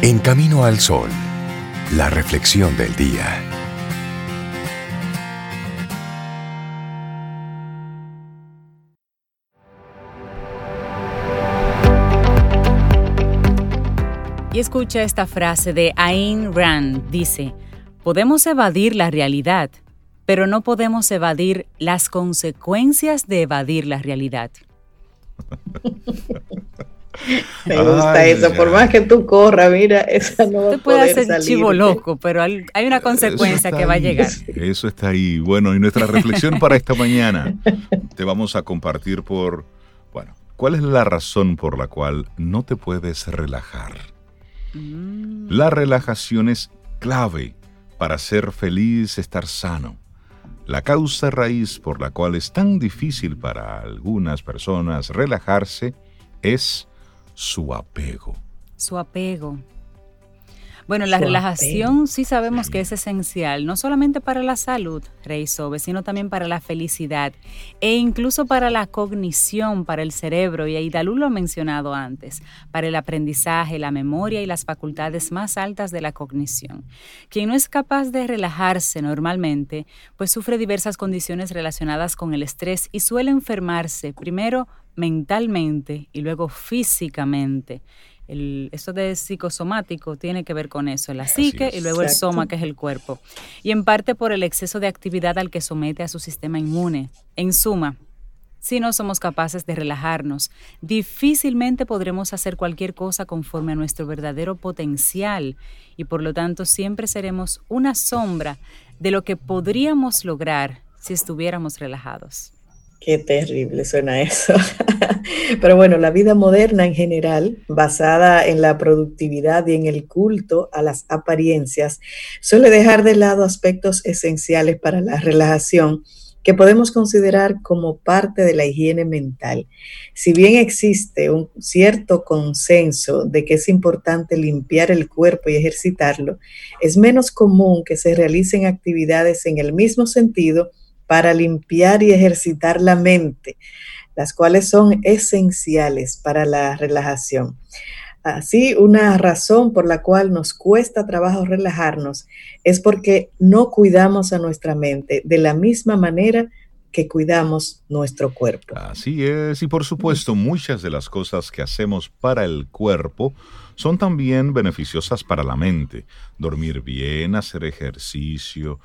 En Camino al Sol, la reflexión del día. Y escucha esta frase de Ayn Rand. Dice, podemos evadir la realidad, pero no podemos evadir las consecuencias de evadir la realidad. Me gusta eso, por más que tú corras, mira, esa no va Te puede hacer chivo loco, pero hay una consecuencia que va a llegar. Eso está ahí. Bueno, y nuestra reflexión para esta mañana te vamos a compartir por, bueno, ¿cuál es la razón por la cual no te puedes relajar? Mm. La relajación es clave para ser feliz, estar sano. La causa raíz por la cual es tan difícil para algunas personas relajarse es su apego. Su apego. Bueno, la relajación sí sabemos que es esencial, no solamente para la salud, Rey Sobe, sino también para la felicidad e incluso para la cognición, para el cerebro, y Aidalú lo ha mencionado antes, para el aprendizaje, la memoria y las facultades más altas de la cognición. Quien no es capaz de relajarse normalmente, pues sufre diversas condiciones relacionadas con el estrés y suele enfermarse, primero mentalmente y luego físicamente. El, eso de psicosomático tiene que ver con eso, la psique y luego el soma, que es el cuerpo. Y en parte por el exceso de actividad al que somete a su sistema inmune. En suma, si no somos capaces de relajarnos, difícilmente podremos hacer cualquier cosa conforme a nuestro verdadero potencial y por lo tanto siempre seremos una sombra de lo que podríamos lograr si estuviéramos relajados. Qué terrible suena eso. Pero bueno, la vida moderna en general, basada en la productividad y en el culto a las apariencias, suele dejar de lado aspectos esenciales para la relajación que podemos considerar como parte de la higiene mental. Si bien existe un cierto consenso de que es importante limpiar el cuerpo y ejercitarlo, es menos común que se realicen actividades en el mismo sentido para limpiar y ejercitar la mente, las cuales son esenciales para la relajación. Así, una razón por la cual nos cuesta trabajo relajarnos es porque no cuidamos a nuestra mente de la misma manera que cuidamos nuestro cuerpo. Así es, y por supuesto muchas de las cosas que hacemos para el cuerpo son también beneficiosas para la mente. Dormir bien, hacer ejercicio,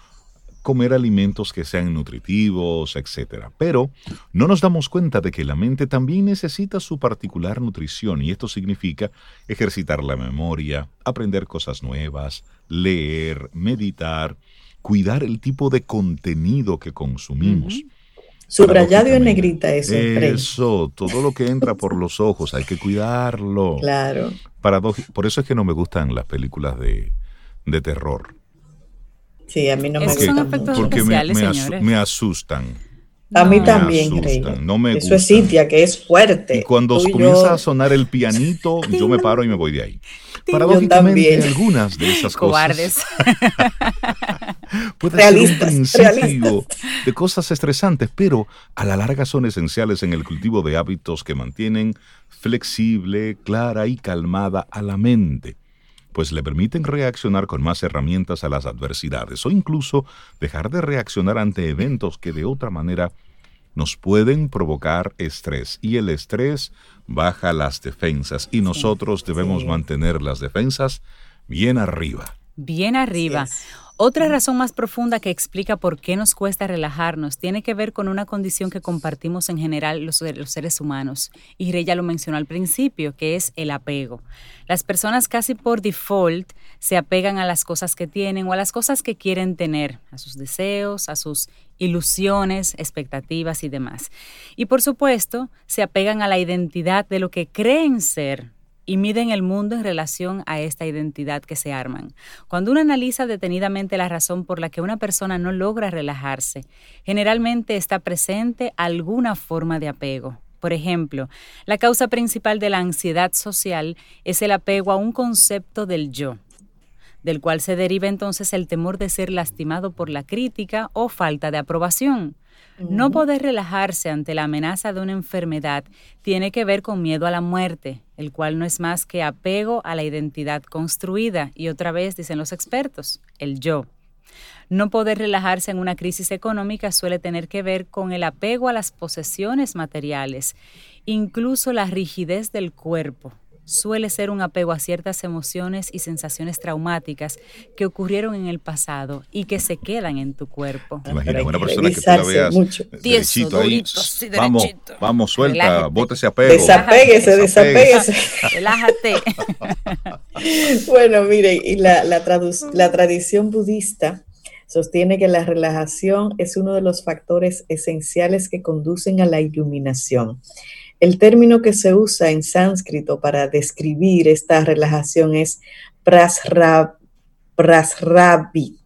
comer alimentos que sean nutritivos, etc. Pero no nos damos cuenta de que la mente también necesita su particular nutrición y esto significa ejercitar la memoria, aprender cosas nuevas, leer, meditar, cuidar el tipo de contenido que consumimos. Subrayado en negrita eso. Eso, todo lo que entra por los ojos, hay que cuidarlo. Claro. por eso es que no me gustan las películas de, de terror Sí, a mí no me gustan. Porque me, asustan. A mí también, no me Eso es Cintia, que es fuerte. Y cuando comienza a sonar el pianito, yo me paro y me voy de ahí. Paradójicamente, algunas de esas Cobardes. cosas puede ser un principio de cosas estresantes, pero a la larga son esenciales en el cultivo de hábitos que mantienen flexible, clara y calmada a la mente pues le permiten reaccionar con más herramientas a las adversidades o incluso dejar de reaccionar ante eventos que de otra manera nos pueden provocar estrés y el estrés baja las defensas y nosotros debemos mantener las defensas bien arriba. Bien arriba. Otra razón más profunda que explica por qué nos cuesta relajarnos tiene que ver con una condición que compartimos en general los, seres humanos. Y Rey ya lo mencionó al principio, que es el apego. Las personas casi por default se apegan a las cosas que tienen o a las cosas que quieren tener, a sus deseos, a sus ilusiones, expectativas y demás. Y por supuesto, se apegan a la identidad de lo que creen ser y miden el mundo en relación a esta identidad que se arman. Cuando uno analiza detenidamente la razón por la que una persona no logra relajarse, generalmente está presente alguna forma de apego. Por ejemplo, la causa principal de la ansiedad social es el apego a un concepto del yo. del cual se deriva entonces el temor de ser lastimado por la crítica o falta de aprobación. No poder relajarse ante la amenaza de una enfermedad tiene que ver con miedo a la muerte, el cual no es más que apego a la identidad construida. Y otra vez, dicen los expertos, el yo. No poder relajarse en una crisis económica suele tener que ver con el apego a las posesiones materiales, incluso la rigidez del cuerpo, suele ser un apego a ciertas emociones y sensaciones traumáticas que ocurrieron en el pasado y que se quedan en tu cuerpo. Imagina una persona que tú la veas derechito ahí, vamos, vamos, suelta, ese apego. Desapéguese, desapéguese. Relájate. bueno, mire, y la, la, la tradición budista sostiene que la relajación es uno de los factores esenciales que conducen a la iluminación. El término que se usa en sánscrito para describir esta relajación es prasrabi,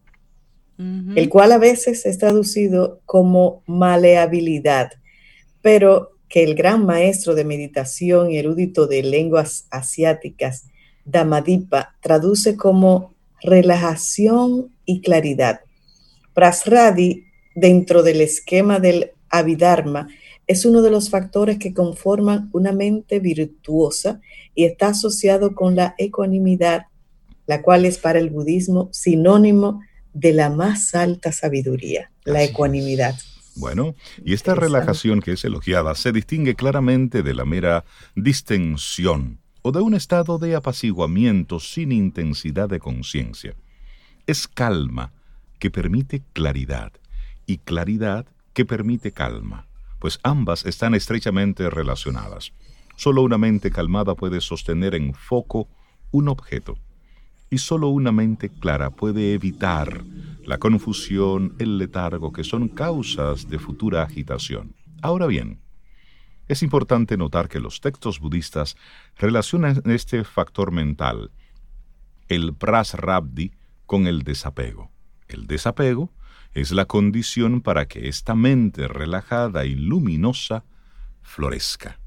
el cual a veces es traducido como maleabilidad, pero que el gran maestro de meditación y erudito de lenguas asiáticas, Damadipa, traduce como relajación y claridad. Prasradi, dentro del esquema del Abhidharma, es uno de los factores que conforman una mente virtuosa y está asociado con la ecuanimidad, la cual es para el budismo sinónimo de la más alta sabiduría, la ecuanimidad. Bueno, y esta relajación que es elogiada se distingue claramente de la mera distensión o de un estado de apaciguamiento sin intensidad de conciencia. Es calma que permite claridad y claridad que permite calma pues ambas están estrechamente relacionadas. Solo una mente calmada puede sostener en foco un objeto, y solo una mente clara puede evitar la confusión, el letargo, que son causas de futura agitación. Ahora bien, es importante notar que los textos budistas relacionan este factor mental, el prasrabdi, con el desapego. El desapego es la condición para que esta mente relajada y luminosa florezca.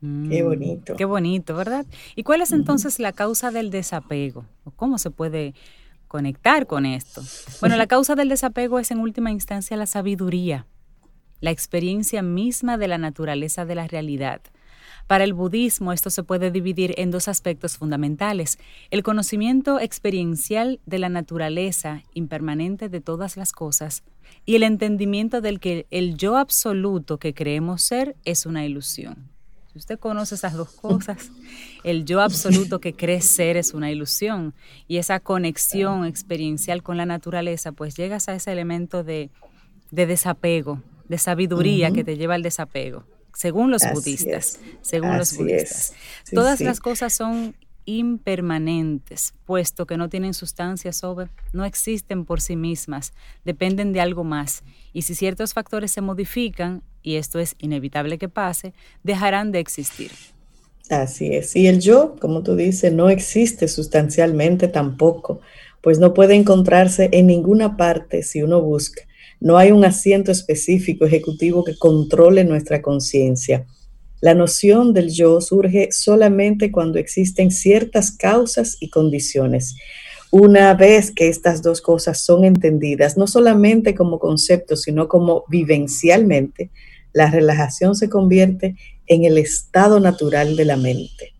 Qué mm, bonito. Qué bonito, ¿verdad? ¿Y cuál es entonces la causa del desapego? ¿Cómo se puede conectar con esto? Bueno, la causa del desapego es en última instancia la sabiduría, la experiencia misma de la naturaleza de la realidad. Para el budismo esto se puede dividir en dos aspectos fundamentales, el conocimiento experiencial de la naturaleza impermanente de todas las cosas y el entendimiento del que el yo absoluto que creemos ser es una ilusión. Si usted conoce esas dos cosas, el yo absoluto que cree ser es una ilusión y esa conexión experiencial con la naturaleza, pues llegas a ese elemento de, desapego, de sabiduría que te lleva al desapego según los budistas, según los budistas. Todas las cosas son impermanentes, puesto que no tienen sustancia sobre, no existen por sí mismas, dependen de algo más. Y si ciertos factores se modifican, y esto es inevitable que pase, dejarán de existir. Así es. Y el yo, como tú dices, no existe sustancialmente tampoco, pues no puede encontrarse en ninguna parte si uno busca. No hay un asiento específico ejecutivo que controle nuestra conciencia. La noción del yo surge solamente cuando existen ciertas causas y condiciones. Una vez que estas dos cosas son entendidas, no solamente como concepto, sino como vivencialmente, la relajación se convierte en el estado natural de la mente.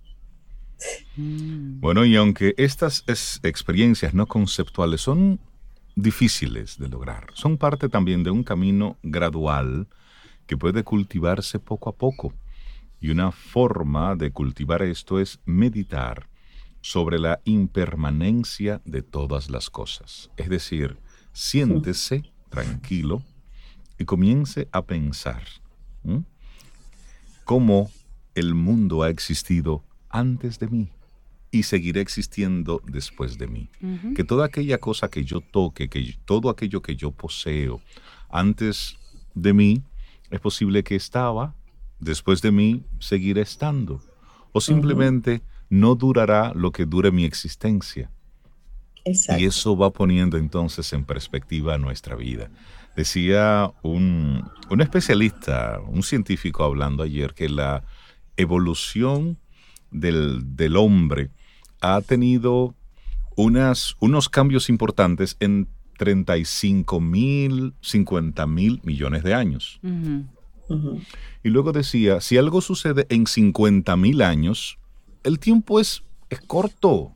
Bueno, y aunque estas experiencias no conceptuales son difíciles de lograr. Son parte también de un camino gradual que puede cultivarse poco a poco. Y una forma de cultivar esto es meditar sobre la impermanencia de todas las cosas. Es decir, siéntese tranquilo y comience a pensar cómo el mundo ha existido antes de mí y seguirá existiendo después de mí. Que toda aquella cosa que yo toque, que todo aquello que yo poseo antes de mí, es posible que estaba, después de mí seguirá estando. O simplemente no durará lo que dure mi existencia. Y eso va poniendo entonces en perspectiva nuestra vida. Decía un, un especialista, un científico hablando ayer, que la evolución del, del hombre ha tenido unas, unos cambios importantes en 35 mil, 50 mil millones de años. Y luego decía, si algo sucede en 50 mil años, el tiempo es, es corto.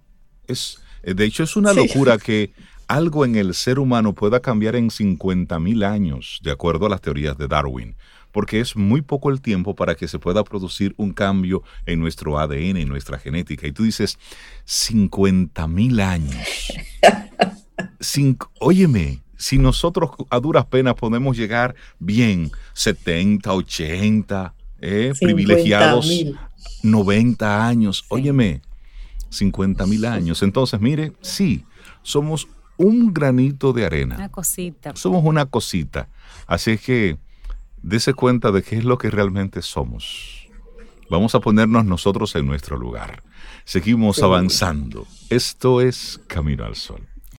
Es, de hecho, es una locura que algo en el ser humano pueda cambiar en 50 mil años, de acuerdo a las teorías de Darwin, porque es muy poco el tiempo para que se pueda producir un cambio en nuestro ADN, en nuestra genética. Y tú dices, 50 mil años. óyeme, si nosotros a duras penas podemos llegar bien, 70, 80, eh, privilegiados, 90 años, óyeme, 50 mil años. Entonces, mire, sí, somos un granito de arena. Una cosita. Somos una cosita. Así que dése cuenta de qué es lo que realmente somos. Vamos a ponernos nosotros en nuestro lugar. Seguimos avanzando. Esto es Camino al Sol.